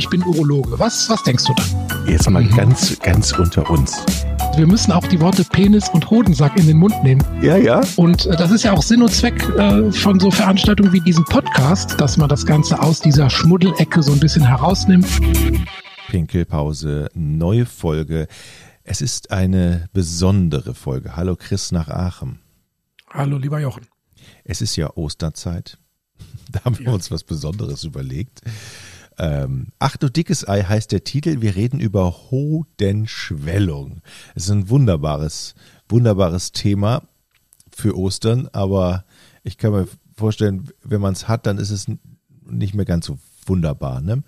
ich bin Urologe. Was, was denkst du dann? Jetzt mal ganz, ganz unter uns. Wir müssen auch die Worte Penis und Hodensack in den Mund nehmen. Ja, ja. Und äh, das ist ja auch Sinn und Zweck äh, von so Veranstaltungen wie diesem Podcast, dass man das Ganze aus dieser Schmuddelecke so ein bisschen herausnimmt. Pinkelpause, neue Folge. Es ist eine besondere Folge. Hallo Chris nach Aachen. Hallo, lieber Jochen. Es ist ja Osterzeit. Da haben wir Ja. uns was Besonderes überlegt. Ähm, Ach du dickes Ei heißt der Titel. Wir reden über Hodenschwellung. Es ist ein wunderbares, wunderbares Thema für Ostern, aber ich kann mir vorstellen, wenn man es hat, dann ist es nicht mehr ganz so wunderbar. Ne?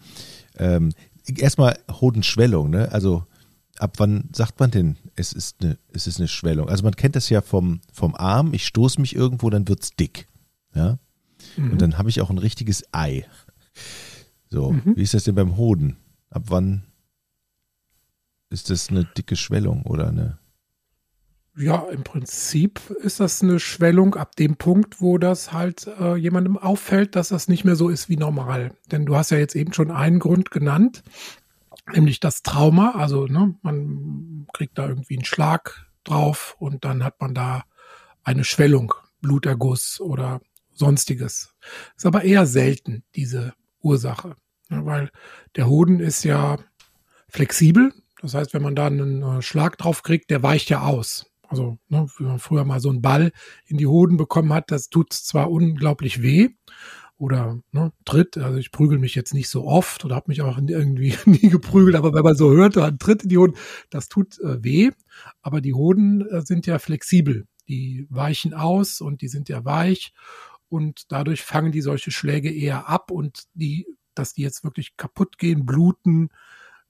Ähm, erstmal Hodenschwellung, ne? Also ab wann sagt man denn, es ist eine, es ist eine Schwellung? Also man kennt das ja vom, vom Arm, ich stoße mich irgendwo, dann wird's dick. Ja? Mhm. Und dann habe ich auch ein richtiges Ei. So, wie ist das denn beim Hoden? Ab wann ist das eine dicke Schwellung oder eine? Ja, im Prinzip ist das eine Schwellung ab dem Punkt, wo das halt äh, jemandem auffällt, dass das nicht mehr so ist wie normal. Denn du hast ja jetzt eben schon einen Grund genannt, nämlich das Trauma. Also ne, man kriegt da irgendwie einen Schlag drauf und dann hat man da eine Schwellung, Bluterguss oder sonstiges. Ist aber eher selten, diese Ursache. Ja, weil der Hoden ist ja flexibel. Das heißt, wenn man da einen äh, Schlag drauf kriegt, der weicht ja aus. Also, ne, wenn man früher mal so einen Ball in die Hoden bekommen hat, das tut zwar unglaublich weh oder ne, tritt. Also ich prügel mich jetzt nicht so oft oder habe mich auch irgendwie nie geprügelt, aber wenn man so hört, ein Tritt in die Hoden, das tut äh, weh. Aber die Hoden äh, sind ja flexibel. Die weichen aus und die sind ja weich und dadurch fangen die solche Schläge eher ab und die, dass die jetzt wirklich kaputt gehen, bluten,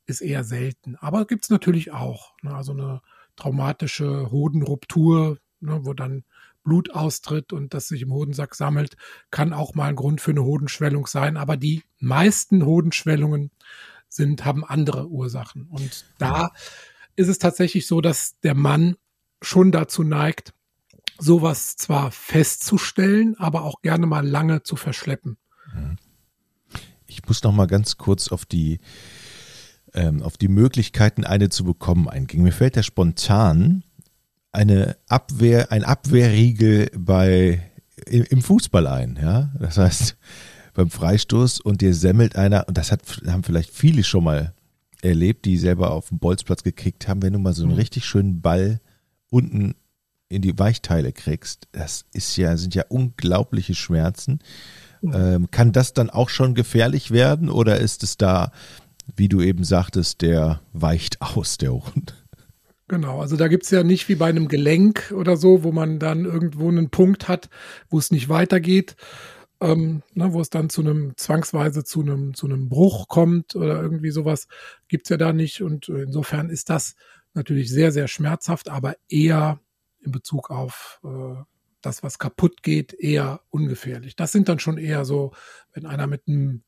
ist eher selten. Aber gibt's natürlich auch. Ne? Also eine traumatische Hodenruptur, ne, wo dann Blut austritt und das sich im Hodensack sammelt, kann auch mal ein Grund für eine Hodenschwellung sein. Aber die meisten Hodenschwellungen sind, haben andere Ursachen. Und da ist es tatsächlich so, dass der Mann schon dazu neigt, sowas zwar festzustellen, aber auch gerne mal lange zu verschleppen. Ich muss noch mal ganz kurz auf die ähm, auf die Möglichkeiten, eine zu bekommen, eingehen. Mir fällt da spontan eine Abwehr, ein Abwehrriegel bei im, im Fußball ein. Ja, das heißt beim Freistoß und dir semmelt einer und das hat haben vielleicht viele schon mal erlebt, die selber auf dem Bolzplatz gekickt haben, wenn du mal so einen Mhm. richtig schönen Ball unten in die Weichteile kriegst, das ist ja, sind ja unglaubliche Schmerzen. Ähm, kann das dann auch schon gefährlich werden oder ist es da, wie du eben sagtest, der weicht aus, der Hund? Genau, also da gibt's ja nicht wie bei einem Gelenk oder so, wo man dann irgendwo einen Punkt hat, wo es nicht weitergeht, ähm, ne, wo es dann zu einem zwangsweise zu einem zu einem Bruch kommt oder irgendwie sowas, gibt's ja da nicht. Und insofern ist das natürlich sehr, sehr schmerzhaft, aber eher in Bezug auf äh, das, was kaputt geht, eher ungefährlich. Das sind dann schon eher so, wenn einer mit einem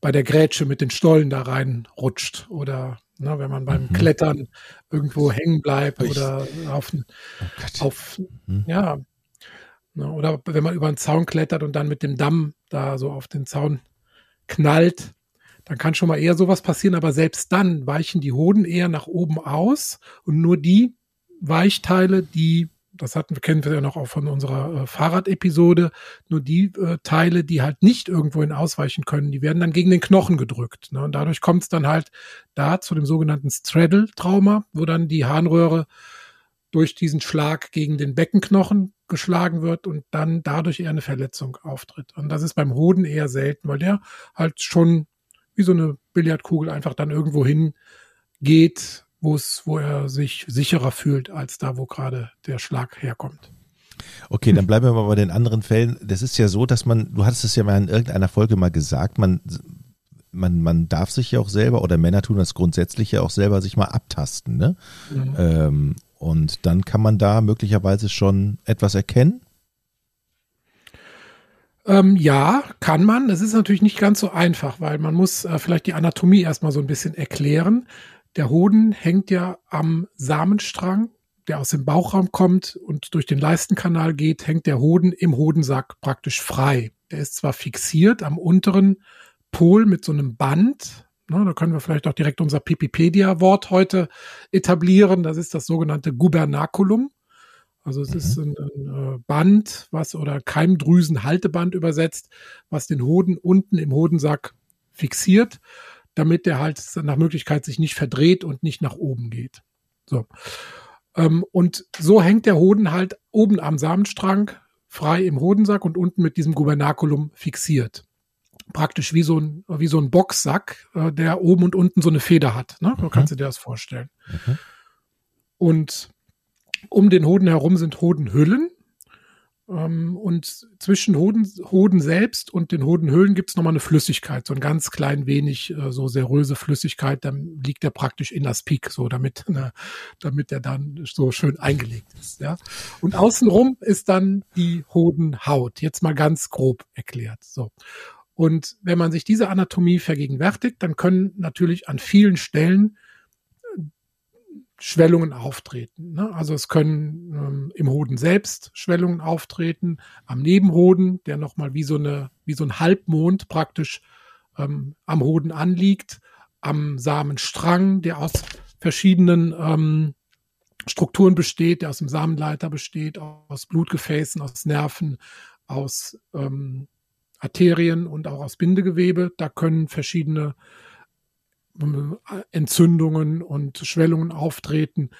bei der Grätsche mit den Stollen da reinrutscht oder ne, wenn man beim Mhm. Klettern irgendwo hängen bleibt Ich- oder auf, Oh auf Mhm. ja, ne, oder wenn man über einen Zaun klettert und dann mit dem Damm da so auf den Zaun knallt, dann kann schon mal eher sowas passieren, aber selbst dann weichen die Hoden eher nach oben aus und nur die Weichteile, die das hatten, kennen wir ja noch auch von unserer äh, Fahrradepisode, nur die äh, Teile, die halt nicht irgendwohin ausweichen können, die werden dann gegen den Knochen gedrückt. Ne? Und dadurch kommt es dann halt da zu dem sogenannten Straddle-Trauma, wo dann die Harnröhre durch diesen Schlag gegen den Beckenknochen geschlagen wird und dann dadurch eher eine Verletzung auftritt. Und das ist beim Hoden eher selten, weil der halt schon wie so eine Billardkugel einfach dann irgendwo hin geht, wo es, wo er sich sicherer fühlt als da, wo gerade der Schlag herkommt. Okay, dann bleiben wir mal bei den anderen Fällen. Das ist ja so, dass man, du hattest es ja mal in irgendeiner Folge mal gesagt, man, man, man darf sich ja auch selber, oder Männer tun das grundsätzlich ja auch selber, sich mal abtasten, ne? Mhm. Ähm, und dann kann man da möglicherweise schon etwas erkennen. Ähm, ja, kann man. Das ist natürlich nicht ganz so einfach, weil man muss äh, vielleicht die Anatomie erstmal so ein bisschen erklären. Der Hoden hängt ja am Samenstrang, der aus dem Bauchraum kommt und durch den Leistenkanal geht, hängt der Hoden im Hodensack praktisch frei. Der ist zwar fixiert am unteren Pol mit so einem Band, Ne, da können wir vielleicht auch direkt unser Pipipedia-Wort heute etablieren. Das ist das sogenannte Gubernaculum. Also es mhm. ist ein, ein, äh, Band, was oder Keimdrüsenhalteband übersetzt, was den Hoden unten im Hodensack fixiert, damit der halt nach Möglichkeit sich nicht verdreht und nicht nach oben geht. So. Ähm, und so hängt der Hoden halt oben am Samenstrang frei im Hodensack und unten mit diesem Gubernaculum fixiert. Praktisch wie so ein, wie so ein Boxsack, äh, der oben und unten so eine Feder hat. Ne? Mhm. kannst du dir das vorstellen. Mhm. Und um den Hoden herum sind Hodenhüllen. Ähm, und zwischen Hoden, Hoden selbst und den Hodenhüllen gibt es nochmal eine Flüssigkeit, so ein ganz klein wenig, äh, so seröse Flüssigkeit, dann liegt der praktisch in das Peak, so damit, ne, damit der dann so schön eingelegt ist. Ja. Und außenrum ist dann die Hodenhaut, jetzt mal ganz grob erklärt. So. Und wenn man sich diese Anatomie vergegenwärtigt, dann können natürlich an vielen Stellen Schwellungen auftreten. Ne? Also es können ähm, im Hoden selbst Schwellungen auftreten, am Nebenhoden, der nochmal wie so eine, wie so ein Halbmond praktisch ähm, am Hoden anliegt, am Samenstrang, der aus verschiedenen ähm, Strukturen besteht, der aus dem Samenleiter besteht, aus Blutgefäßen, aus Nerven, aus ähm, Arterien und auch aus Bindegewebe. Da können verschiedene Entzündungen und Schwellungen auftreten.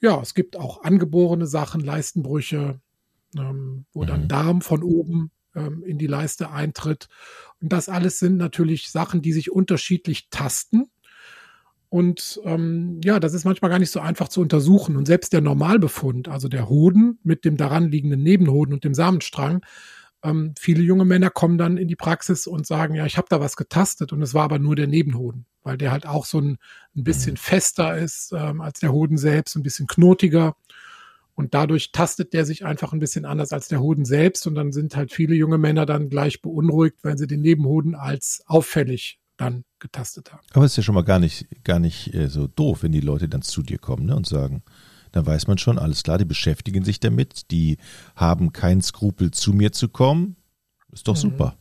Ja, es gibt auch angeborene Sachen, Leistenbrüche, ähm, wo mhm. dann Darm von oben ähm, in die Leiste eintritt. Und das alles sind natürlich Sachen, die sich unterschiedlich tasten. Und ähm, ja, das ist manchmal gar nicht so einfach zu untersuchen. Und selbst der Normalbefund, also der Hoden mit dem daran liegenden Nebenhoden und dem Samenstrang, ähm, viele junge Männer kommen dann in die Praxis und sagen, ja, ich habe da was getastet und es war aber nur der Nebenhoden, weil der halt auch so ein, ein bisschen mhm. fester ist ähm, als der Hoden selbst, ein bisschen knotiger. Und dadurch tastet der sich einfach ein bisschen anders als der Hoden selbst. Und dann sind halt viele junge Männer dann gleich beunruhigt, wenn sie den Nebenhoden als auffällig dann getastet haben. Aber es ist ja schon mal gar nicht, gar nicht äh, so doof, wenn die Leute dann zu dir kommen ne, und sagen, dann weiß man schon, alles klar, die beschäftigen sich damit, die haben keinen Skrupel, zu mir zu kommen. Ist doch mhm. super.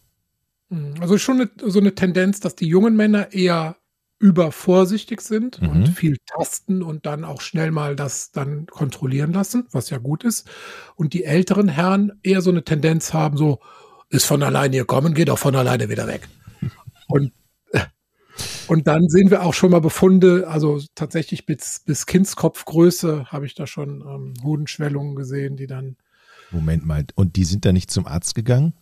Mhm. Also schon eine, so eine Tendenz, dass die jungen Männer eher übervorsichtig sind mhm. und viel tasten und dann auch schnell mal das dann kontrollieren lassen, was ja gut ist. Und die älteren Herren eher so eine Tendenz haben, so, ist von alleine gekommen, geht auch von alleine wieder weg. Und und dann sehen wir auch schon mal Befunde, also tatsächlich bis, bis Kindskopfgröße habe ich da schon ähm, Hodenschwellungen gesehen, die dann. Moment mal, und die sind da nicht zum Arzt gegangen?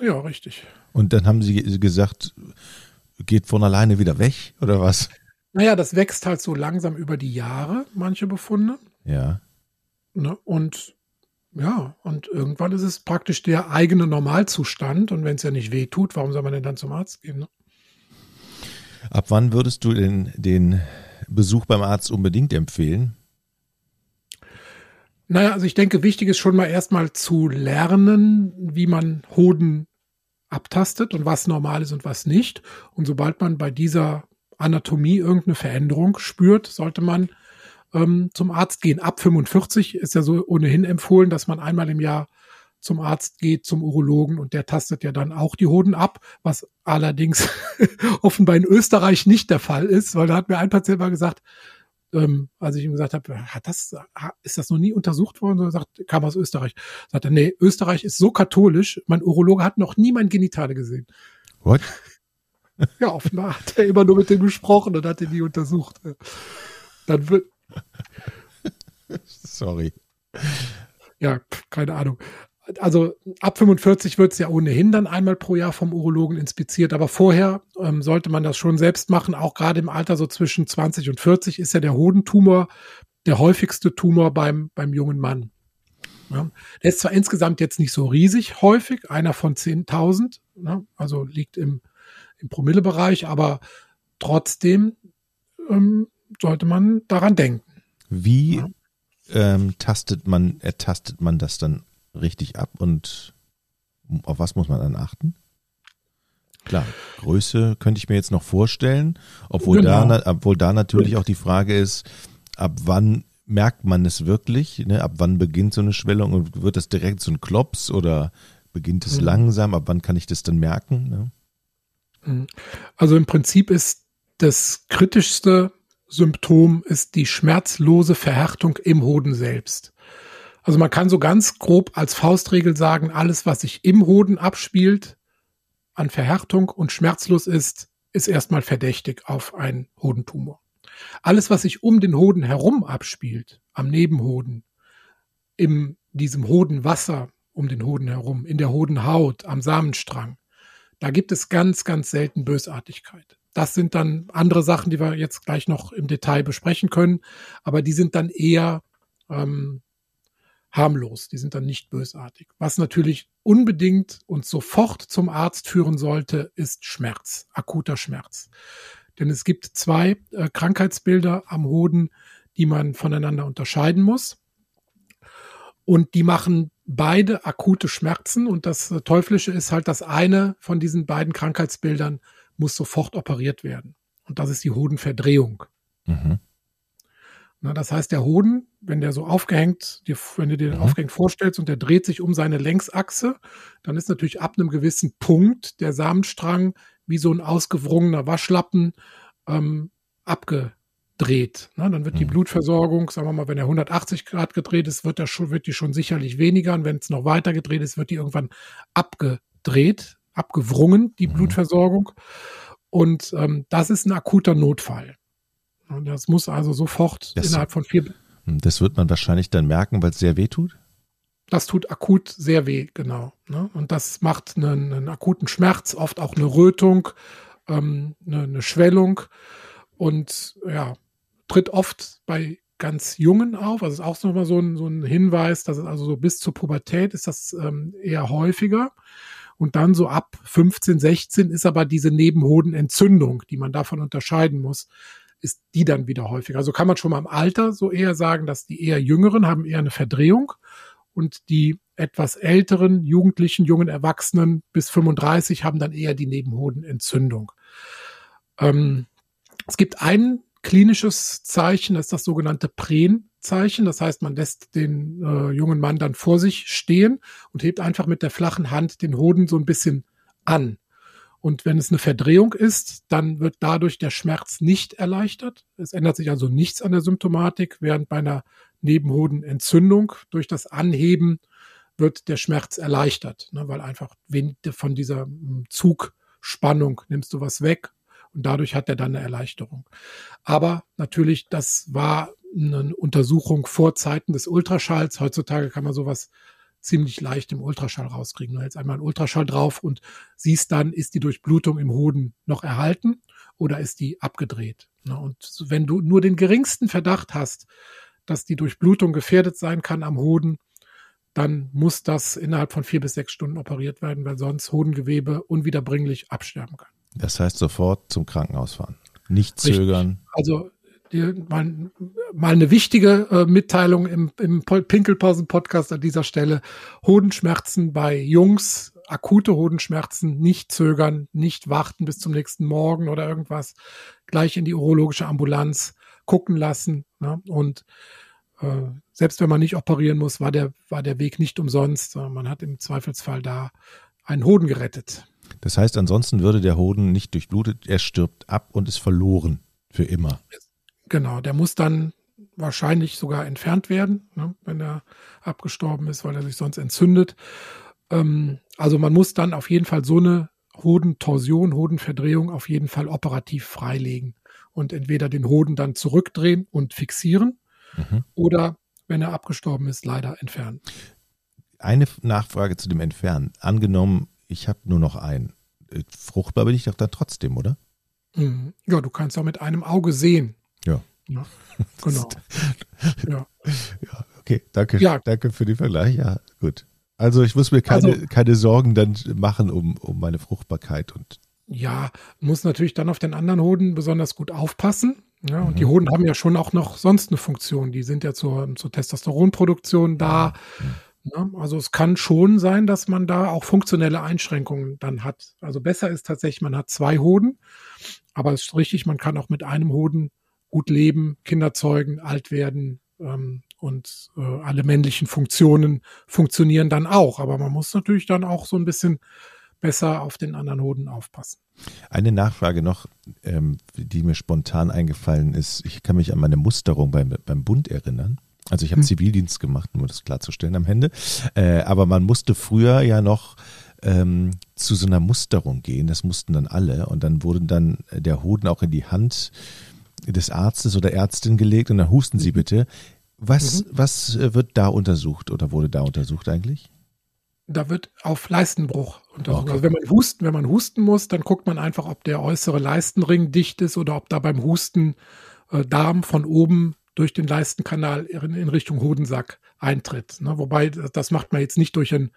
Ja, richtig. Und dann haben sie gesagt, geht von alleine wieder weg oder was? Naja, das wächst halt so langsam über die Jahre, manche Befunde. Ja. Ne? Und ja, und irgendwann ist es praktisch der eigene Normalzustand. Und wenn es ja nicht weh tut, warum soll man denn dann zum Arzt gehen? Ne? Ab wann würdest du den, den Besuch beim Arzt unbedingt empfehlen? Naja, also ich denke, wichtig ist schon mal erstmal zu lernen, wie man Hoden abtastet und was normal ist und was nicht. Und sobald man bei dieser Anatomie irgendeine Veränderung spürt, sollte man ähm, zum Arzt gehen. Ab 45 ist ja so ohnehin empfohlen, dass man einmal im Jahr zum Arzt geht, zum Urologen und der tastet ja dann auch die Hoden ab, was allerdings offenbar in Österreich nicht der Fall ist, weil da hat mir ein Patient mal gesagt, ähm, als ich ihm gesagt habe, hat das, ist das noch nie untersucht worden? Er sagt, kam aus Österreich. Sagt er, nee, Österreich ist so katholisch, mein Urologe hat noch nie mein Genitale gesehen. What? ja, offenbar hat er immer nur mit dem gesprochen und hat ihn nie untersucht. Dann wird. Sorry. Ja, keine Ahnung also ab 45 wird es ja ohnehin dann einmal pro Jahr vom Urologen inspiziert, aber vorher ähm, sollte man das schon selbst machen. Auch gerade im Alter so zwischen 20 und 40 ist ja der Hodentumor der häufigste Tumor beim, beim jungen Mann. Ja. Der ist zwar insgesamt jetzt nicht so riesig häufig, einer von 10.000, ne? also liegt im, im Promillebereich, aber trotzdem ähm, sollte man daran denken. Wie ja. ähm, tastet man, ertastet man das dann richtig ab und auf was muss man dann achten? Klar, Größe könnte ich mir jetzt noch vorstellen, obwohl, genau. da, obwohl da natürlich auch die Frage ist, ab wann merkt man es wirklich? Ne? Ab wann beginnt so eine Schwellung und wird das direkt so ein Klops oder beginnt es mhm. langsam? Ab wann kann ich das dann merken? Ne? Mhm. Also im Prinzip ist das kritischste Symptom ist die schmerzlose Verhärtung im Hoden selbst. Also man kann so ganz grob als Faustregel sagen, alles, was sich im Hoden abspielt, an Verhärtung und schmerzlos ist, ist erstmal verdächtig auf einen Hodentumor. Alles, was sich um den Hoden herum abspielt, am Nebenhoden, in diesem Hodenwasser um den Hoden herum, in der Hodenhaut, am Samenstrang, da gibt es ganz, ganz selten Bösartigkeit. Das sind dann andere Sachen, die wir jetzt gleich noch im Detail besprechen können, aber die sind dann eher ähm, harmlos, die sind dann nicht bösartig. Was natürlich unbedingt und sofort zum Arzt führen sollte, ist Schmerz, akuter Schmerz. Denn es gibt zwei äh, Krankheitsbilder am Hoden, die man voneinander unterscheiden muss. Und die machen beide akute Schmerzen. Und das äh, Teuflische ist halt, dass eine von diesen beiden Krankheitsbildern muss sofort operiert werden. Und das ist die Hodenverdrehung. Mhm. Na, das heißt, der Hoden, wenn der so aufgehängt, wenn du dir den mhm. aufgehängt vorstellst und der dreht sich um seine Längsachse, dann ist natürlich ab einem gewissen Punkt der Samenstrang wie so ein ausgewrungener Waschlappen ähm, abgedreht. Na, dann wird mhm. die Blutversorgung, sagen wir mal, wenn er 180 Grad gedreht ist, wird, er schon, wird die schon sicherlich weniger. Und wenn es noch weiter gedreht ist, wird die irgendwann abgedreht, abgewrungen, die mhm. Blutversorgung. Und ähm, das ist ein akuter Notfall. Und das muss also sofort das, innerhalb von vier. Das wird man wahrscheinlich dann merken, weil es sehr weh tut? Das tut akut sehr weh, genau. Ne? Und das macht einen, einen, akuten Schmerz, oft auch eine Rötung, ähm, eine, eine Schwellung und ja, tritt oft bei ganz Jungen auf. Also ist auch nochmal so ein, so ein Hinweis, dass es also so bis zur Pubertät ist das ähm, eher häufiger. Und dann so ab 15, 16 ist aber diese Nebenhodenentzündung, die man davon unterscheiden muss ist die dann wieder häufiger. Also kann man schon mal im Alter so eher sagen, dass die eher Jüngeren haben eher eine Verdrehung und die etwas älteren Jugendlichen, jungen Erwachsenen bis 35 haben dann eher die Nebenhodenentzündung. Ähm, es gibt ein klinisches Zeichen, das ist das sogenannte Pren-Zeichen. Das heißt, man lässt den äh, jungen Mann dann vor sich stehen und hebt einfach mit der flachen Hand den Hoden so ein bisschen an. Und wenn es eine Verdrehung ist, dann wird dadurch der Schmerz nicht erleichtert. Es ändert sich also nichts an der Symptomatik, während bei einer Nebenhodenentzündung durch das Anheben wird der Schmerz erleichtert, ne, weil einfach von dieser hm, Zugspannung nimmst du was weg und dadurch hat er dann eine Erleichterung. Aber natürlich, das war eine Untersuchung vor Zeiten des Ultraschalls. Heutzutage kann man sowas ziemlich leicht im Ultraschall rauskriegen. Du hältst einmal einen Ultraschall drauf und siehst dann, ist die Durchblutung im Hoden noch erhalten oder ist die abgedreht. Und wenn du nur den geringsten Verdacht hast, dass die Durchblutung gefährdet sein kann am Hoden, dann muss das innerhalb von vier bis sechs Stunden operiert werden, weil sonst Hodengewebe unwiederbringlich absterben kann. Das heißt sofort zum Krankenhaus fahren. Nicht zögern. Richtig. Also mal, mal eine wichtige äh, Mitteilung im, im Pinkelpausen-Podcast an dieser Stelle. Hodenschmerzen bei Jungs, akute Hodenschmerzen, nicht zögern, nicht warten bis zum nächsten Morgen oder irgendwas. Gleich in die urologische Ambulanz gucken lassen. Ne? Und äh, selbst wenn man nicht operieren muss, war der, war der Weg nicht umsonst. Man hat im Zweifelsfall da einen Hoden gerettet. Das heißt, ansonsten würde der Hoden nicht durchblutet, er stirbt ab und ist verloren für immer. Genau, der muss dann wahrscheinlich sogar entfernt werden, ne, wenn er abgestorben ist, weil er sich sonst entzündet. Ähm, also man muss dann auf jeden Fall so eine Hodentorsion, Hodenverdrehung auf jeden Fall operativ freilegen und entweder den Hoden dann zurückdrehen und fixieren mhm. oder, wenn er abgestorben ist, leider entfernen. Eine Nachfrage zu dem Entfernen. Angenommen, ich habe nur noch einen. Äh, fruchtbar bin ich doch dann trotzdem, oder? Mhm. Ja, du kannst auch mit einem Auge sehen. Ja. genau. ja. ja, okay, danke, ja. danke für den Vergleich. Ja, gut. Also ich muss mir keine, also, keine Sorgen dann machen um, um meine Fruchtbarkeit und ja, muss natürlich dann auf den anderen Hoden besonders gut aufpassen. Ja, und mhm. die Hoden haben ja schon auch noch sonst eine Funktion. Die sind ja zur, zur Testosteronproduktion da. Mhm. Ja, also es kann schon sein, dass man da auch funktionelle Einschränkungen dann hat. Also besser ist tatsächlich, man hat zwei Hoden, aber es ist richtig, man kann auch mit einem Hoden gut leben, Kinder zeugen, alt werden ähm, und äh, alle männlichen Funktionen funktionieren dann auch. Aber man muss natürlich dann auch so ein bisschen besser auf den anderen Hoden aufpassen. Eine Nachfrage noch, ähm, die mir spontan eingefallen ist. Ich kann mich an meine Musterung beim, beim Bund erinnern. Also ich habe hm. Zivildienst gemacht, um das klarzustellen am Ende. Äh, aber man musste früher ja noch ähm, zu so einer Musterung gehen. Das mussten dann alle. Und dann wurde dann der Hoden auch in die Hand des Arztes oder Ärztin gelegt und dann husten Sie mhm. bitte. Was, mhm. was äh, wird da untersucht oder wurde da untersucht eigentlich? Da wird auf Leistenbruch untersucht. Okay. Also wenn man husten, wenn man husten muss, dann guckt man einfach, ob der äußere Leistenring dicht ist oder ob da beim Husten äh, Darm von oben durch den Leistenkanal in, in Richtung Hodensack eintritt. Ne? Wobei das macht man jetzt nicht durch ein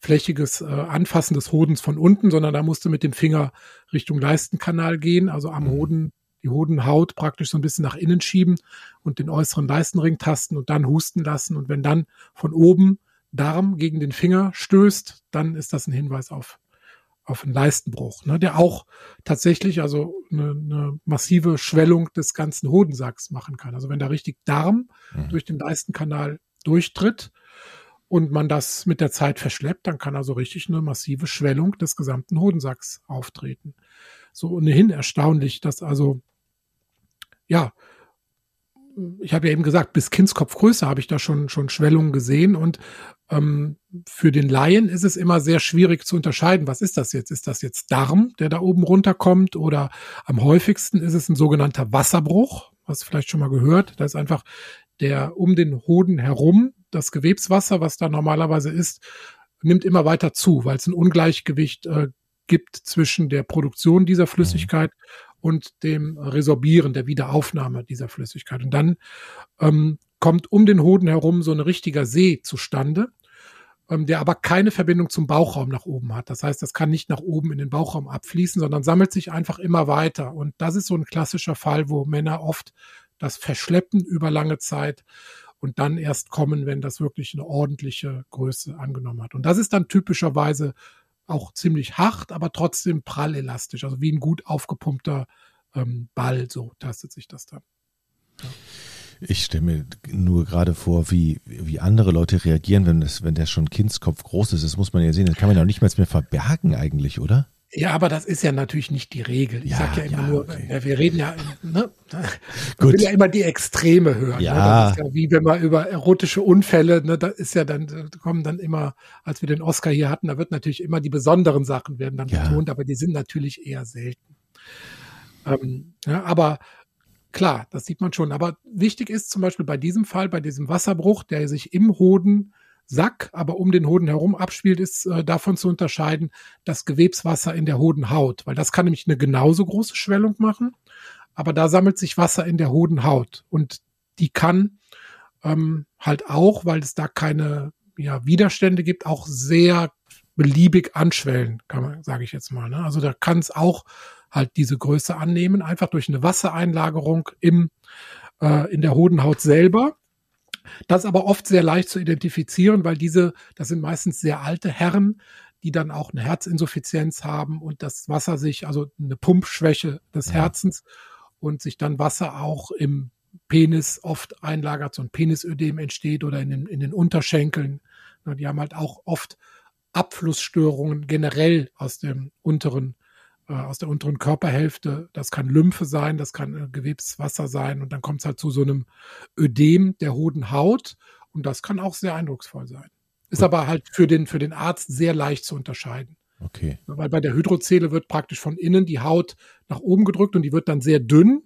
flächiges äh, Anfassen des Hodens von unten, sondern da musste mit dem Finger Richtung Leistenkanal gehen, also am mhm. Hoden die Hodenhaut praktisch so ein bisschen nach innen schieben und den äußeren Leistenring tasten und dann husten lassen. Und wenn dann von oben Darm gegen den Finger stößt, dann ist das ein Hinweis auf, auf einen Leistenbruch, ne, der auch tatsächlich also eine, eine massive Schwellung des ganzen Hodensacks machen kann. Also wenn da richtig Darm mhm. durch den Leistenkanal durchtritt und man das mit der Zeit verschleppt, dann kann also richtig eine massive Schwellung des gesamten Hodensacks auftreten. So ohnehin erstaunlich, dass also ja, ich habe ja eben gesagt, bis Kindskopfgröße habe ich da schon, schon Schwellungen gesehen und ähm, für den Laien ist es immer sehr schwierig zu unterscheiden, was ist das jetzt? Ist das jetzt Darm, der da oben runterkommt oder am häufigsten ist es ein sogenannter Wasserbruch, was vielleicht schon mal gehört. Da ist einfach der um den Hoden herum, das Gewebswasser, was da normalerweise ist, nimmt immer weiter zu, weil es ein Ungleichgewicht äh, gibt zwischen der Produktion dieser Flüssigkeit und dem Resorbieren, der Wiederaufnahme dieser Flüssigkeit. Und dann ähm, kommt um den Hoden herum so ein richtiger See zustande, ähm, der aber keine Verbindung zum Bauchraum nach oben hat. Das heißt, das kann nicht nach oben in den Bauchraum abfließen, sondern sammelt sich einfach immer weiter. Und das ist so ein klassischer Fall, wo Männer oft das verschleppen über lange Zeit und dann erst kommen, wenn das wirklich eine ordentliche Größe angenommen hat. Und das ist dann typischerweise auch ziemlich hart, aber trotzdem prallelastisch, also wie ein gut aufgepumpter ähm, Ball, so tastet sich das dann. Ja. Ich stelle mir nur gerade vor, wie, wie andere Leute reagieren, wenn, das, wenn der schon Kindskopf groß ist. Das muss man ja sehen. Das kann man ja auch nicht mal mehr verbergen eigentlich, oder? Ja, aber das ist ja natürlich nicht die Regel. Ich ja, sage ja immer ja, nur, okay. wir reden ja, ne, man will ja immer die Extreme hören. Ne? Ja. Ne? ja. wie wenn wir über erotische Unfälle, ne, da ist ja dann, kommen dann immer, als wir den Oscar hier hatten, da wird natürlich immer die besonderen Sachen werden dann ja. betont, aber die sind natürlich eher selten. Ähm, ja, aber klar, das sieht man schon. Aber wichtig ist zum Beispiel bei diesem Fall, bei diesem Wasserbruch, der sich im Hoden Sack, aber um den Hoden herum abspielt, ist äh, davon zu unterscheiden, das Gewebswasser in der Hodenhaut, weil das kann nämlich eine genauso große Schwellung machen, aber da sammelt sich Wasser in der Hodenhaut und die kann ähm, halt auch, weil es da keine ja, Widerstände gibt, auch sehr beliebig anschwellen, kann man, sage ich jetzt mal. Ne? Also da kann es auch halt diese Größe annehmen, einfach durch eine Wassereinlagerung im äh, in der Hodenhaut selber. Das ist aber oft sehr leicht zu identifizieren, weil diese, das sind meistens sehr alte Herren, die dann auch eine Herzinsuffizienz haben und das Wasser sich, also eine Pumpschwäche des Herzens und sich dann Wasser auch im Penis oft einlagert, so ein Penisödem entsteht oder in den, in den Unterschenkeln. Die haben halt auch oft Abflussstörungen generell aus dem unteren aus der unteren Körperhälfte. Das kann Lymphe sein, das kann äh, Gewebswasser sein und dann kommt es halt zu so einem Ödem der Hodenhaut und das kann auch sehr eindrucksvoll sein. Ist okay. aber halt für den, für den Arzt sehr leicht zu unterscheiden. Okay. Weil bei der Hydrozele wird praktisch von innen die Haut nach oben gedrückt und die wird dann sehr dünn.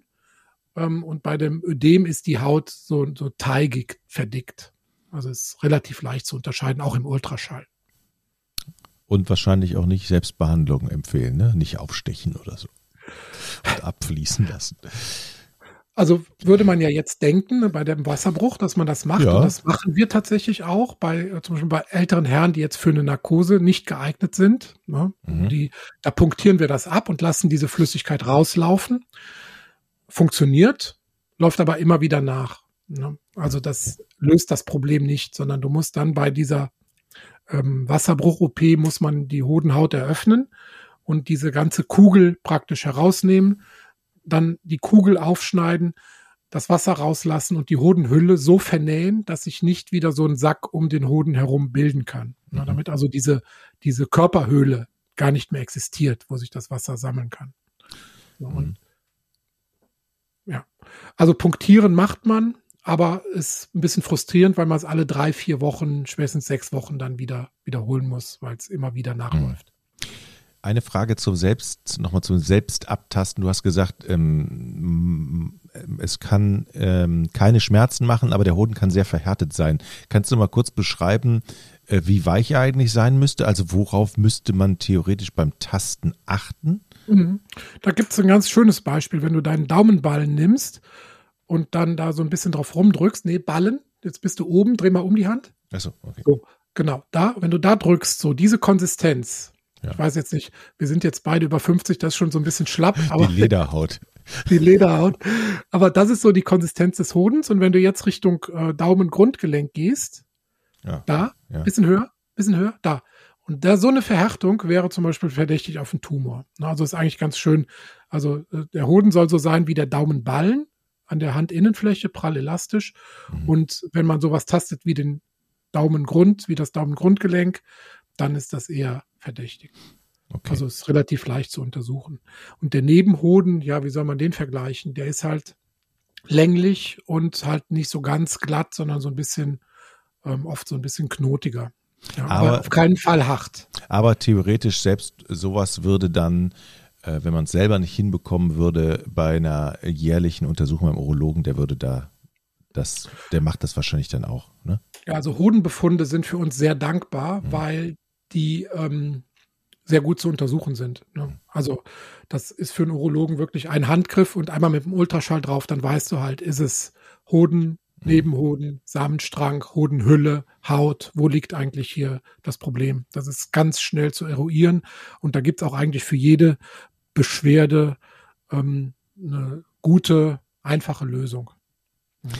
Ähm, und bei dem Ödem ist die Haut so, so teigig verdickt. Also ist relativ leicht zu unterscheiden, auch im Ultraschall. Und wahrscheinlich auch nicht Selbstbehandlung empfehlen, ne? Nicht aufstechen oder so. Und abfließen lassen. Also würde man ja jetzt denken, bei dem Wasserbruch, dass man das macht. Ja. Und das machen wir tatsächlich auch bei, äh, zum Beispiel bei älteren Herren, die jetzt für eine Narkose nicht geeignet sind. Ne? Mhm. Die, da punktieren wir das ab und lassen diese Flüssigkeit rauslaufen. Funktioniert, läuft aber immer wieder nach. Ne? Also das löst das Problem nicht, sondern du musst dann bei dieser ähm, Wasserbruch-OP muss man die Hodenhaut eröffnen und diese ganze Kugel praktisch herausnehmen, dann die Kugel aufschneiden, das Wasser rauslassen und die Hodenhülle so vernähen, dass sich nicht wieder so ein Sack um den Hoden herum bilden kann. Mhm. damit also diese, diese Körperhöhle gar nicht mehr existiert, wo sich das Wasser sammeln kann. Mhm. Ja, also punktieren macht man, aber ist ein bisschen frustrierend, weil man es alle drei, vier Wochen, spätestens sechs Wochen dann wieder wiederholen muss, weil es immer wieder nachläuft. Eine Frage zum Selbst, nochmal zum Selbstabtasten. Du hast gesagt, ähm, es kann ähm, keine Schmerzen machen, aber der Hoden kann sehr verhärtet sein. Kannst du mal kurz beschreiben, äh, wie weich er eigentlich sein müsste? Also worauf müsste man theoretisch beim Tasten achten? Mhm. Da gibt es ein ganz schönes Beispiel, wenn du deinen Daumenballen nimmst und dann da so ein bisschen drauf rumdrückst. Nee, Ballen, jetzt bist du oben, dreh mal um die Hand. Achso, okay. So, genau, da, wenn du da drückst, so diese Konsistenz. Ja. Ich weiß jetzt nicht, wir sind jetzt beide über 50, das ist schon so ein bisschen schlapp. Aber die Lederhaut. Die Lederhaut. Aber das ist so die Konsistenz des Hodens. Und wenn du jetzt Richtung äh, Daumen-Grundgelenk gehst, ja. da, ja. bisschen höher, bisschen höher, da. Und da so eine Verhärtung wäre zum Beispiel verdächtig auf einen Tumor. Also ist eigentlich ganz schön. Also äh, der Hoden soll so sein wie der Daumenballen an der Handinnenfläche, prall elastisch. Mhm. Und wenn man sowas tastet wie den Daumengrund, wie das Daumengrundgelenk, dann ist das eher verdächtig. Okay. Also ist relativ leicht zu untersuchen. Und der Nebenhoden, ja, wie soll man den vergleichen? Der ist halt länglich und halt nicht so ganz glatt, sondern so ein bisschen, ähm, oft so ein bisschen knotiger. Ja, aber, aber, auf keinen Fall hart. Aber theoretisch selbst sowas würde dann äh, wenn man es selber nicht hinbekommen würde, bei einer jährlichen Untersuchung beim Urologen, der würde da das, der macht das wahrscheinlich dann auch. Ne? Ja, also Hodenbefunde sind für uns sehr dankbar, mhm. weil die ähm, sehr gut zu untersuchen sind. Ne? Mhm. Also das ist für einen Urologen wirklich ein Handgriff und einmal mit dem Ultraschall drauf, dann weißt du halt, ist es Hoden. Nebenhoden, Samenstrang, Hodenhülle, Haut, wo liegt eigentlich hier das Problem? Das ist ganz schnell zu eruieren und da gibt es auch eigentlich für jede Beschwerde ähm, eine gute, einfache Lösung. Ja.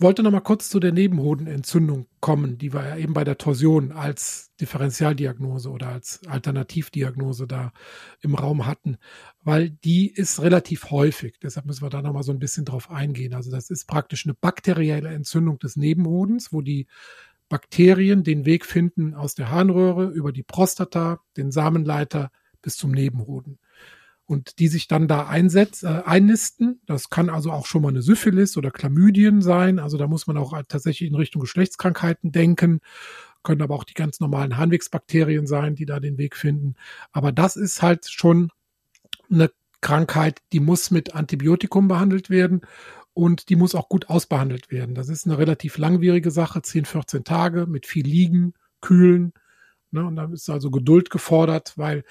Wollte noch mal kurz zu der Nebenhodenentzündung kommen, die wir ja eben bei der Torsion als Differentialdiagnose oder als Alternativdiagnose da im Raum hatten, weil die ist relativ häufig. Deshalb müssen wir da noch mal so ein bisschen drauf eingehen. Also das ist praktisch eine bakterielle Entzündung des Nebenhodens, wo die Bakterien den Weg finden aus der Harnröhre über die Prostata, den Samenleiter bis zum Nebenhoden. Und die sich dann da einsetz, äh, einnisten. Das kann also auch schon mal eine Syphilis oder Chlamydien sein. Also da muss man auch tatsächlich in Richtung Geschlechtskrankheiten denken. Können aber auch die ganz normalen Harnwegsbakterien sein, die da den Weg finden. Aber das ist halt schon eine Krankheit, die muss mit Antibiotikum behandelt werden und die muss auch gut ausbehandelt werden. Das ist eine relativ langwierige Sache, 10, 14 Tage mit viel Liegen, Kühlen. Ne, und da ist also Geduld gefordert, weil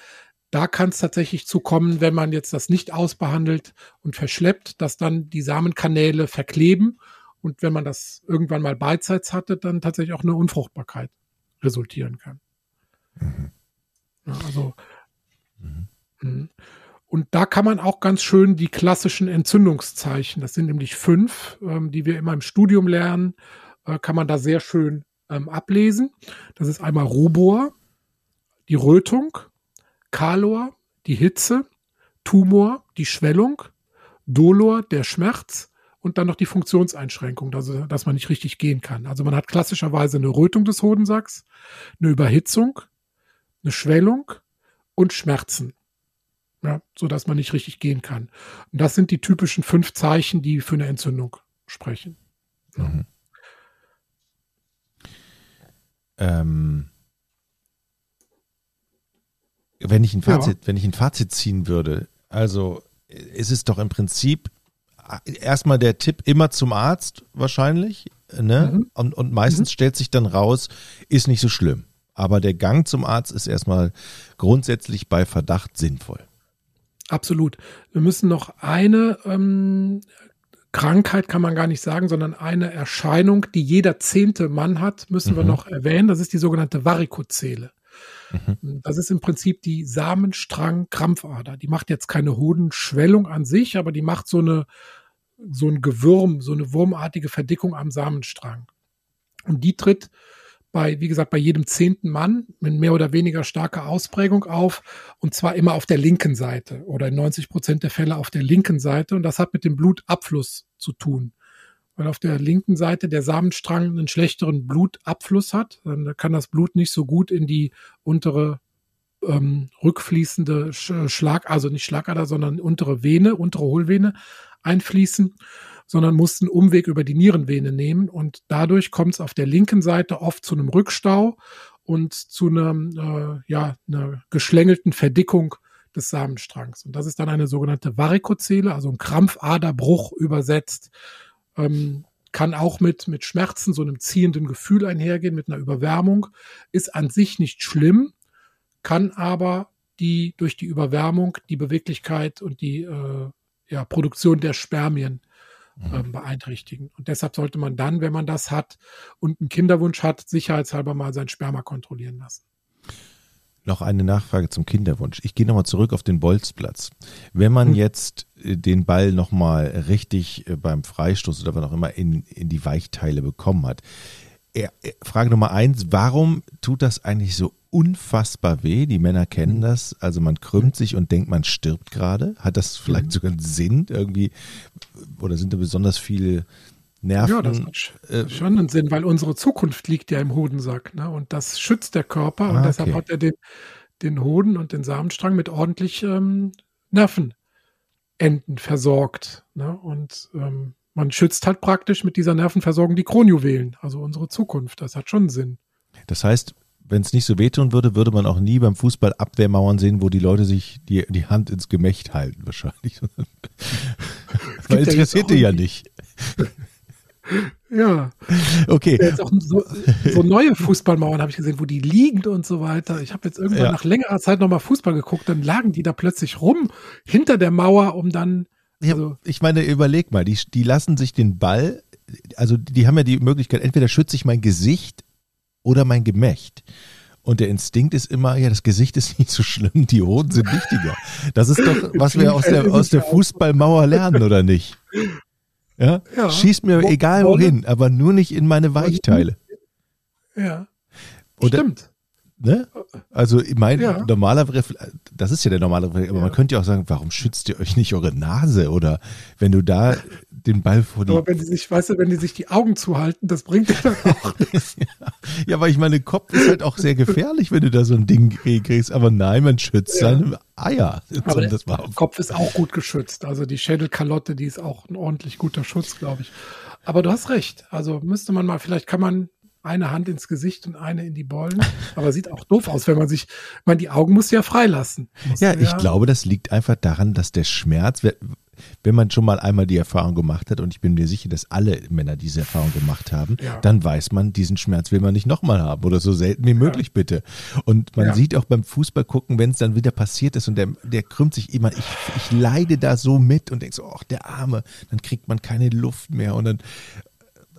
da kann es tatsächlich zu kommen, wenn man jetzt das nicht ausbehandelt und verschleppt, dass dann die Samenkanäle verkleben und wenn man das irgendwann mal beidseits hatte, dann tatsächlich auch eine Unfruchtbarkeit resultieren kann. Mhm. Ja, also mhm. mhm. und da kann man auch ganz schön die klassischen Entzündungszeichen, das sind nämlich fünf, ähm, die wir immer im Studium lernen, äh, kann man da sehr schön ähm, ablesen. Das ist einmal Rubor, die Rötung, Kalor, die Hitze, Tumor, die Schwellung, Dolor, der Schmerz und dann noch die Funktionseinschränkung, also, dass man nicht richtig gehen kann. Also man hat klassischerweise eine Rötung des Hodensacks, eine Überhitzung, eine Schwellung und Schmerzen. Ja, so dass man nicht richtig gehen kann. Und das sind die typischen fünf Zeichen, die für eine Entzündung sprechen. Mhm. Ähm, wenn ich ein Fazit, ja. wenn ich ein Fazit ziehen würde, also ist es doch im Prinzip erstmal der Tipp immer zum Arzt wahrscheinlich, ne? Mhm. Und, und meistens mhm. stellt sich dann raus, ist nicht so schlimm. Aber der Gang zum Arzt ist erstmal grundsätzlich bei Verdacht sinnvoll. Absolut. Wir müssen noch eine ähm, Krankheit kann man gar nicht sagen, sondern eine Erscheinung, die jeder zehnte Mann hat, müssen mhm. wir noch erwähnen. Das ist die sogenannte Varikozele. Mhm. Das ist im Prinzip die Samenstrang-Krampfader. Die macht jetzt keine Hodenschwellung an sich, aber die macht so eine, so ein Gewürm, so eine wurmartige Verdickung am Samenstrang. Und die tritt bei, wie gesagt, bei jedem zehnten Mann mit mehr oder weniger starker Ausprägung auf und zwar immer auf der linken Seite oder in 90 Prozent der Fälle auf der linken Seite und das hat mit dem Blutabfluss zu tun. Weil auf der linken Seite der Samenstrang einen schlechteren Blutabfluss hat. Dann kann das Blut nicht so gut in die untere ähm, rückfließende Schlag, also nicht Schlagader, sondern untere Vene, untere Hohlvene einfließen, sondern muss einen Umweg über die Nierenvene nehmen und dadurch kommt es auf der linken Seite oft zu einem Rückstau und zu einer, äh, ja, einer geschlängelten Verdickung des Samenstrangs. Und das ist dann eine sogenannte Varikozele, also ein Krampfaderbruch übersetzt. Ähm, kann auch mit, mit Schmerzen, so einem ziehenden Gefühl einhergehen, mit einer Überwärmung, ist an sich nicht schlimm, kann aber die durch die Überwärmung die Beweglichkeit und die äh, ja, Produktion der Spermien ähm, beeinträchtigen. Und deshalb sollte man dann, wenn man das hat und einen Kinderwunsch hat, sicherheitshalber mal sein Sperma kontrollieren lassen. Noch eine Nachfrage zum Kinderwunsch. Ich gehe nochmal zurück auf den Bolzplatz. Wenn man hm. jetzt äh, den Ball nochmal richtig äh, beim Freistoß oder was auch immer in, in die Weichteile bekommen hat, Frage Nummer eins, warum tut das eigentlich so unfassbar weh? Die Männer kennen das. Also man krümmt sich und denkt, man stirbt gerade. Hat das vielleicht mhm. sogar einen Sinn irgendwie? Oder sind da besonders viele Nerven? Ja, das hat äh, schon einen Sinn, weil unsere Zukunft liegt ja im Hodensack. Ne? Und das schützt der Körper. Und ah, deshalb okay. hat er den, den Hoden und den Samenstrang mit ordentlich ähm, Nervenenden versorgt. Ne? Und ähm, man schützt halt praktisch mit dieser Nervenversorgung die Kronjuwelen, also unsere Zukunft. Das hat schon Sinn. Das heißt, wenn es nicht so wehtun würde, würde man auch nie beim Fußball Abwehrmauern sehen, wo die Leute sich die, die Hand ins Gemächt halten, wahrscheinlich. Weil interessiert die ja nicht. Ja. Okay. Jetzt auch so, so neue Fußballmauern habe ich gesehen, wo die liegen und so weiter. Ich habe jetzt irgendwann ja. nach längerer Zeit nochmal Fußball geguckt, dann lagen die da plötzlich rum hinter der Mauer, um dann also, ich meine, überleg mal, die, die lassen sich den Ball, also die haben ja die Möglichkeit, entweder schütze ich mein Gesicht oder mein Gemächt. Und der Instinkt ist immer, ja, das Gesicht ist nicht so schlimm, die Hoden sind wichtiger. Das ist doch, was wir aus der, aus der Fußballmauer lernen, oder nicht? Ja? ja. Schießt mir egal wohin, aber nur nicht in meine Weichteile. Ja. Oder, Stimmt. Ne? Also mein ja. normaler Reflex, das ist ja der normale Reflex, aber ja. man könnte ja auch sagen, warum schützt ihr euch nicht eure Nase? Oder wenn du da den Ball vor die. Aber wenn die sich, weißt du, wenn die sich die Augen zuhalten, das bringt ja dann auch nichts. ja, aber ich meine, Kopf ist halt auch sehr gefährlich, wenn du da so ein Ding kriegst. Aber nein, man schützt ja. seine Eier. Aber der Kopf ist auch gut geschützt. Also die Schädelkalotte, die ist auch ein ordentlich guter Schutz, glaube ich. Aber du hast recht. Also müsste man mal, vielleicht kann man eine Hand ins Gesicht und eine in die Bollen. Aber sieht auch doof aus, wenn man sich, man die Augen muss ja freilassen. ja, ich glaube, das liegt einfach daran, dass der Schmerz, wenn man schon mal einmal die Erfahrung gemacht hat, und ich bin mir sicher, dass alle Männer diese Erfahrung gemacht haben, ja. dann weiß man, diesen Schmerz will man nicht nochmal haben oder so selten wie möglich, ja. bitte. Und man ja. sieht auch beim Fußball gucken, wenn es dann wieder passiert ist und der, der krümmt sich immer, ich, ich leide da so mit und denke so, ach, der Arme, dann kriegt man keine Luft mehr und dann,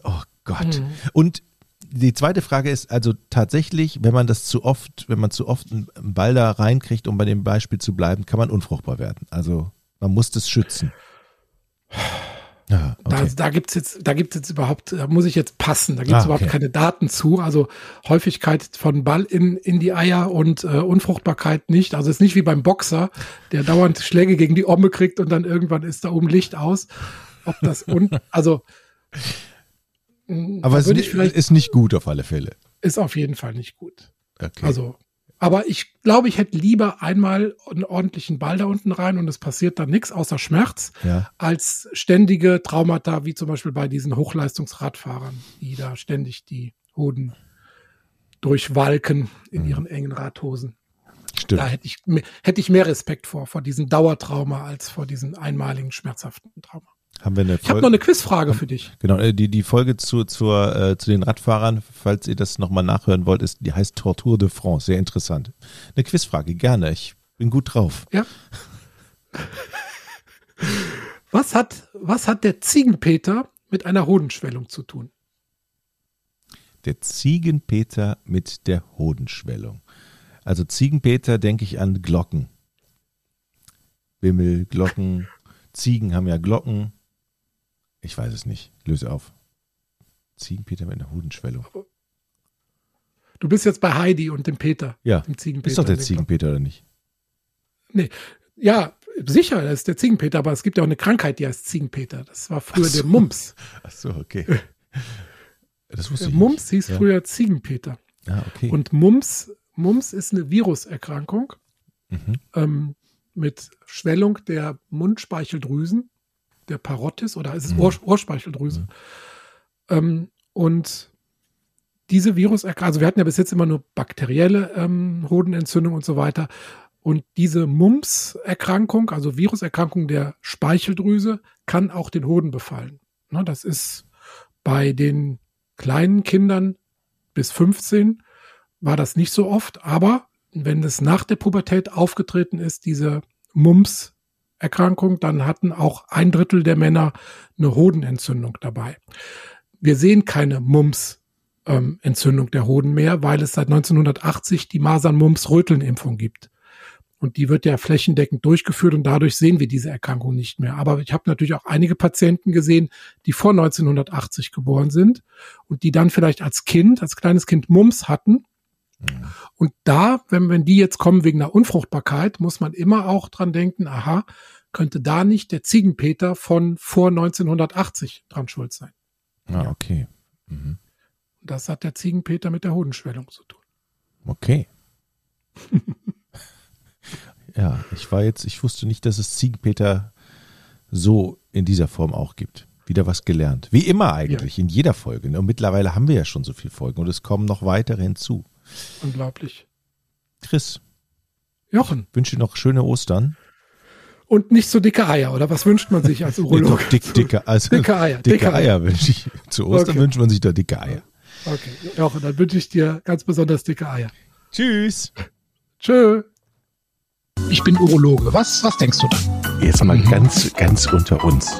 oh Gott. Mhm. Und die zweite Frage ist also tatsächlich, wenn man das zu oft, wenn man zu oft einen Ball da reinkriegt, um bei dem Beispiel zu bleiben, kann man unfruchtbar werden. Also man muss das schützen. Ja, okay. Da, da gibt's jetzt, da gibt's jetzt überhaupt, da muss ich jetzt passen, da gibt's ah, überhaupt keine Daten zu. Also Häufigkeit von Ball in, in die Eier und äh, Unfruchtbarkeit nicht. Also es ist nicht wie beim Boxer, der dauernd Schläge gegen die Omme kriegt und dann irgendwann ist da oben Licht aus. Ob das und also aber es ist, ist nicht gut auf alle Fälle. Ist auf jeden Fall nicht gut. Okay. Also, aber ich glaube, ich hätte lieber einmal einen ordentlichen Ball da unten rein und es passiert dann nichts außer Schmerz, ja. als ständige Traumata, wie zum Beispiel bei diesen Hochleistungsradfahrern, die da ständig die Hoden durchwalken in mhm. ihren engen Radhosen. Stimmt. Da hätte ich, hätte ich mehr Respekt vor, vor diesem Dauertrauma als vor diesem einmaligen schmerzhaften Trauma. Haben wir eine ich habe noch eine Quizfrage für dich. Genau, äh, die, die Folge zu, zur, äh, zu den Radfahrern, falls ihr das nochmal nachhören wollt, ist, die heißt Tortur de France. Sehr interessant. Eine Quizfrage, gerne. Ich bin gut drauf. Ja. was, hat, was hat der Ziegenpeter mit einer Hodenschwellung zu tun? Der Ziegenpeter mit der Hodenschwellung. Also Ziegenpeter denke ich an Glocken. Bimmel, Glocken. Ziegen haben ja Glocken. Ich weiß es nicht. Löse auf. Ziegenpeter mit einer Hodenschwellung. Du bist jetzt bei Heidi und dem Peter. Ja. Dem Ziegenpeter ist doch der Ziegenpeter oder nicht? Nee. Ja, Sicher, das ist der Ziegenpeter, aber es gibt ja auch eine Krankheit, die heißt Ziegenpeter. Das war früher so. der Mumps. Ach so, okay. Das wusste der ich Mumps nicht. hieß ja. früher Ziegenpeter. Ah, okay. Und Mumps, Mumps ist eine Viruserkrankung mhm. ähm, mit Schwellung der Mundspeicheldrüsen, der Parottis oder ist es mhm. Ohr, Ohrspeicheldrüse. Mhm. Ähm, und diese Viruserkrankung, also wir hatten ja bis jetzt immer nur bakterielle ähm, Hodenentzündung und so weiter. Und diese Mumps-Erkrankung, also Viruserkrankung der Speicheldrüse, kann auch den Hoden befallen. Ne, das ist bei den kleinen Kindern bis 15 war das nicht so oft, aber wenn es nach der Pubertät aufgetreten ist, diese Mumps-Erkrankung, dann hatten auch ein Drittel der Männer eine Hodenentzündung dabei. Wir sehen keine Mumps-Entzündung der Hoden mehr, weil es seit 1980 die Masern-Mumps-Röteln-Impfung gibt. Und die wird ja flächendeckend durchgeführt und dadurch sehen wir diese Erkrankung nicht mehr. Aber ich habe natürlich auch einige Patienten gesehen, die vor 1980 geboren sind und die dann vielleicht als Kind, als kleines Kind Mumps hatten. Mhm. Und da, wenn, wenn die jetzt kommen wegen einer Unfruchtbarkeit, muss man immer auch dran denken, aha, könnte da nicht der Ziegenpeter von vor 1980 dran schuld sein. Ah, okay. Mhm. Das hat der Ziegenpeter mit der Hodenschwellung zu tun. Okay. Ja, ich war jetzt, ich wusste nicht, dass es Ziegenpeter so in dieser Form auch gibt. Wieder was gelernt. Wie immer eigentlich, ja. in jeder Folge. Ne? Und mittlerweile haben wir ja schon so viele Folgen und es kommen noch weitere hinzu. Unglaublich. Chris. Jochen. Wünsche noch schöne Ostern. Und nicht so dicke Eier, oder was wünscht man sich als Urolog? Nee, dick, dicke, also dicke Eier. Dicke, dicke Eier, Eier wünsche ich. Zu Ostern okay. wünscht man sich da dicke Eier. Okay, Jochen, dann wünsche ich dir ganz besonders dicke Eier. Tschüss. Tschö. Ich bin Urologe. Was, was denkst du da? Jetzt mal mhm. ganz, ganz unter uns.